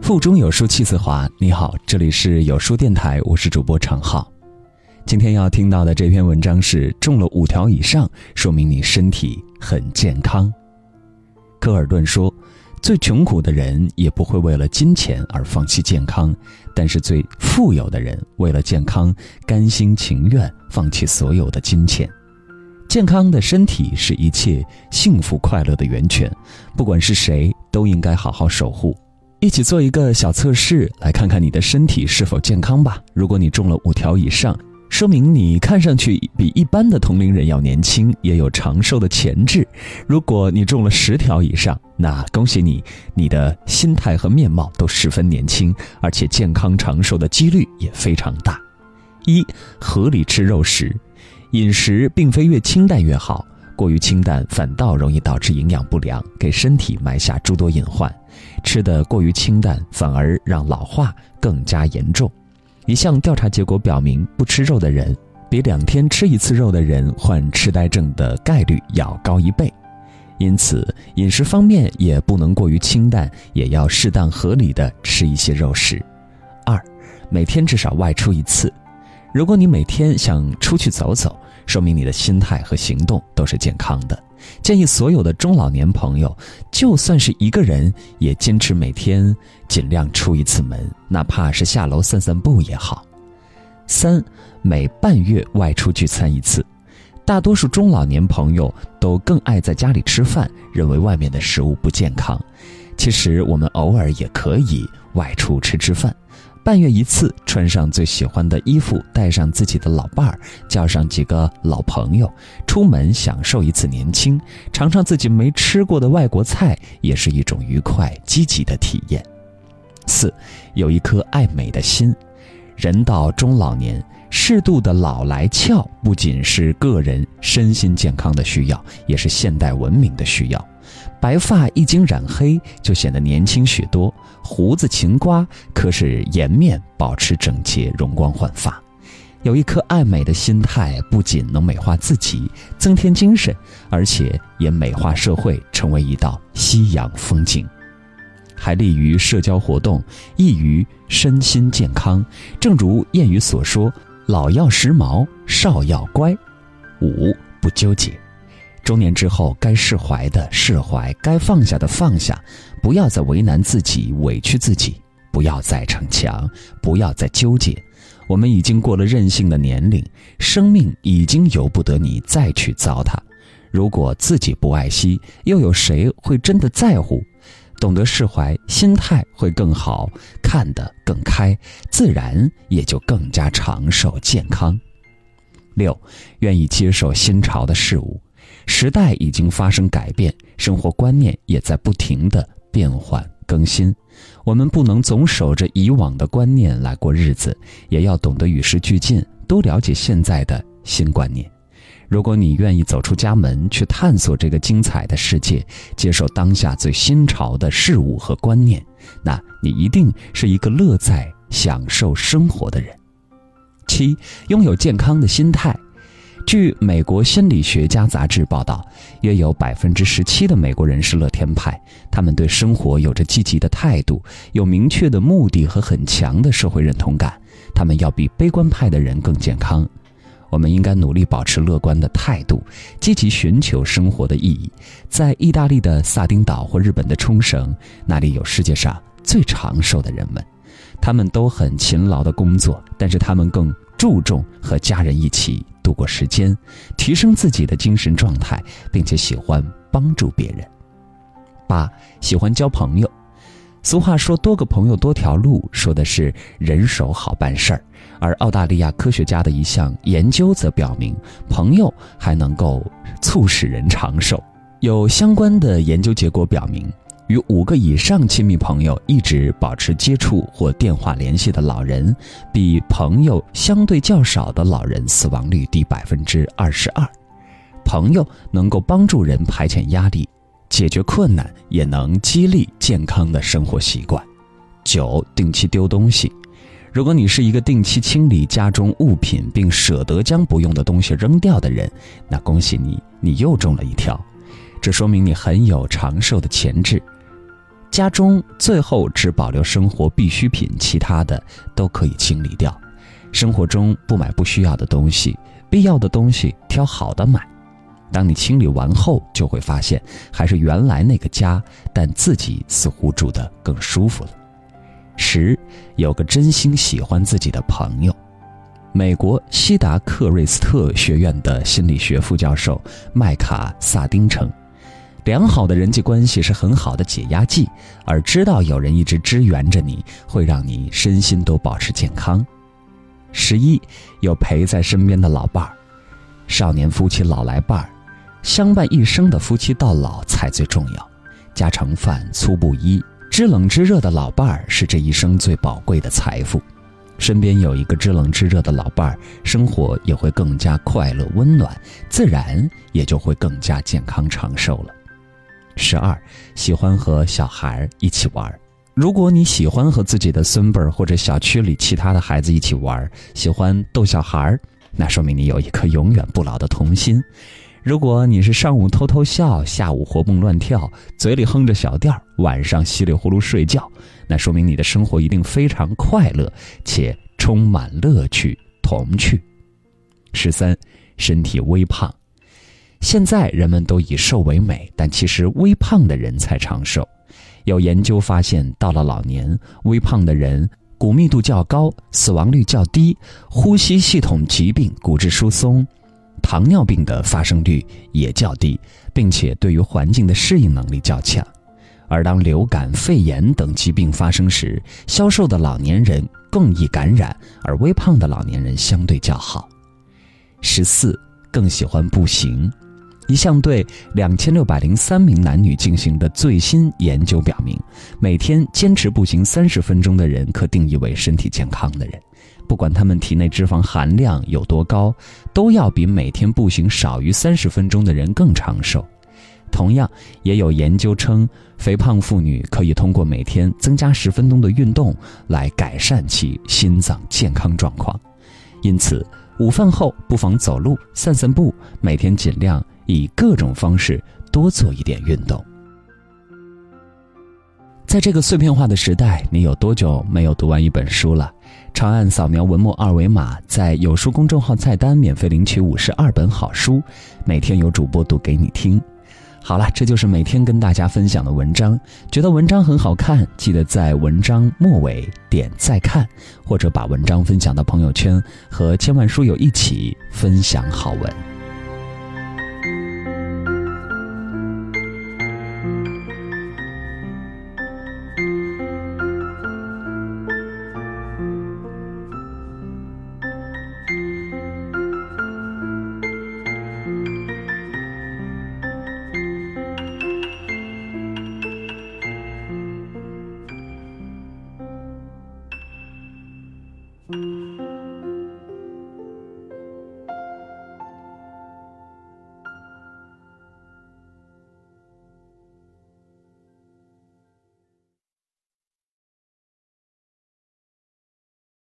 腹中有书气自华。你好，这里是有书电台，我是主播常浩。今天要听到的这篇文章是：中了五条以上，说明你身体很健康。科尔顿说：“最穷苦的人也不会为了金钱而放弃健康，但是最富有的人为了健康，甘心情愿放弃所有的金钱。健康的身体是一切幸福快乐的源泉，不管是谁都应该好好守护。”一起做一个小测试，来看看你的身体是否健康吧。如果你中了五条以上，说明你看上去比一般的同龄人要年轻，也有长寿的潜质。如果你中了十条以上，那恭喜你，你的心态和面貌都十分年轻，而且健康长寿的几率也非常大。一、合理吃肉食，饮食并非越清淡越好。过于清淡反倒容易导致营养不良，给身体埋下诸多隐患。吃的过于清淡，反而让老化更加严重。一项调查结果表明，不吃肉的人比两天吃一次肉的人患痴呆症的概率要高一倍。因此，饮食方面也不能过于清淡，也要适当合理的吃一些肉食。二，每天至少外出一次。如果你每天想出去走走，说明你的心态和行动都是健康的。建议所有的中老年朋友，就算是一个人，也坚持每天尽量出一次门，哪怕是下楼散散步也好。三，每半月外出聚餐一次。大多数中老年朋友都更爱在家里吃饭，认为外面的食物不健康。其实我们偶尔也可以外出吃吃饭。半月一次，穿上最喜欢的衣服，带上自己的老伴儿，叫上几个老朋友，出门享受一次年轻，尝尝自己没吃过的外国菜，也是一种愉快积极的体验。四，有一颗爱美的心。人到中老年，适度的老来俏，不仅是个人身心健康的需要，也是现代文明的需要。白发一经染黑，就显得年轻许多；胡子勤刮，可使颜面保持整洁、容光焕发。有一颗爱美的心态，不仅能美化自己、增添精神，而且也美化社会，成为一道夕阳风景，还利于社交活动，益于身心健康。正如谚语所说：“老要时髦，少要乖。”五不纠结。中年之后，该释怀的释怀，该放下的放下，不要再为难自己、委屈自己，不要再逞强，不要再纠结。我们已经过了任性的年龄，生命已经由不得你再去糟蹋。如果自己不爱惜，又有谁会真的在乎？懂得释怀，心态会更好，看得更开，自然也就更加长寿健康。六，愿意接受新潮的事物。时代已经发生改变，生活观念也在不停的变换更新。我们不能总守着以往的观念来过日子，也要懂得与时俱进，多了解现在的新观念。如果你愿意走出家门去探索这个精彩的世界，接受当下最新潮的事物和观念，那你一定是一个乐在享受生活的人。七，拥有健康的心态。据美国心理学家杂志报道，约有百分之十七的美国人是乐天派，他们对生活有着积极的态度，有明确的目的和很强的社会认同感。他们要比悲观派的人更健康。我们应该努力保持乐观的态度，积极寻求生活的意义。在意大利的萨丁岛或日本的冲绳，那里有世界上最长寿的人们，他们都很勤劳的工作，但是他们更注重和家人一起。度过时间，提升自己的精神状态，并且喜欢帮助别人。八，喜欢交朋友。俗话说“多个朋友多条路”，说的是人手好办事儿。而澳大利亚科学家的一项研究则表明，朋友还能够促使人长寿。有相关的研究结果表明。与五个以上亲密朋友一直保持接触或电话联系的老人，比朋友相对较少的老人死亡率低百分之二十二。朋友能够帮助人排遣压力、解决困难，也能激励健康的生活习惯。九，定期丢东西。如果你是一个定期清理家中物品并舍得将不用的东西扔掉的人，那恭喜你，你又中了一条。这说明你很有长寿的潜质。家中最后只保留生活必需品，其他的都可以清理掉。生活中不买不需要的东西，必要的东西挑好的买。当你清理完后，就会发现还是原来那个家，但自己似乎住得更舒服了。十，有个真心喜欢自己的朋友。美国西达克瑞斯特学院的心理学副教授麦卡萨丁称。良好的人际关系是很好的解压剂，而知道有人一直支援着你，会让你身心都保持健康。十一，有陪在身边的老伴儿，少年夫妻老来伴儿，相伴一生的夫妻到老才最重要。家常饭粗布衣，知冷知热的老伴儿是这一生最宝贵的财富。身边有一个知冷知热的老伴儿，生活也会更加快乐温暖，自然也就会更加健康长寿了。十二，喜欢和小孩一起玩。如果你喜欢和自己的孙辈儿或者小区里其他的孩子一起玩，喜欢逗小孩儿，那说明你有一颗永远不老的童心。如果你是上午偷偷笑，下午活蹦乱跳，嘴里哼着小调，晚上稀里呼噜睡觉，那说明你的生活一定非常快乐且充满乐趣童趣。十三，身体微胖。现在人们都以瘦为美，但其实微胖的人才长寿。有研究发现，到了老年，微胖的人骨密度较高，死亡率较低，呼吸系统疾病、骨质疏松、糖尿病的发生率也较低，并且对于环境的适应能力较强。而当流感、肺炎等疾病发生时，消瘦的老年人更易感染，而微胖的老年人相对较好。十四，更喜欢步行。一项对两千六百零三名男女进行的最新研究表明，每天坚持步行三十分钟的人，可定义为身体健康的人。不管他们体内脂肪含量有多高，都要比每天步行少于三十分钟的人更长寿。同样，也有研究称，肥胖妇女可以通过每天增加十分钟的运动来改善其心脏健康状况。因此，午饭后不妨走路、散散步，每天尽量。以各种方式多做一点运动。在这个碎片化的时代，你有多久没有读完一本书了？长按扫描文末二维码，在有书公众号菜单免费领取五十二本好书，每天有主播读给你听。好了，这就是每天跟大家分享的文章。觉得文章很好看，记得在文章末尾点再看，或者把文章分享到朋友圈，和千万书友一起分享好文。Música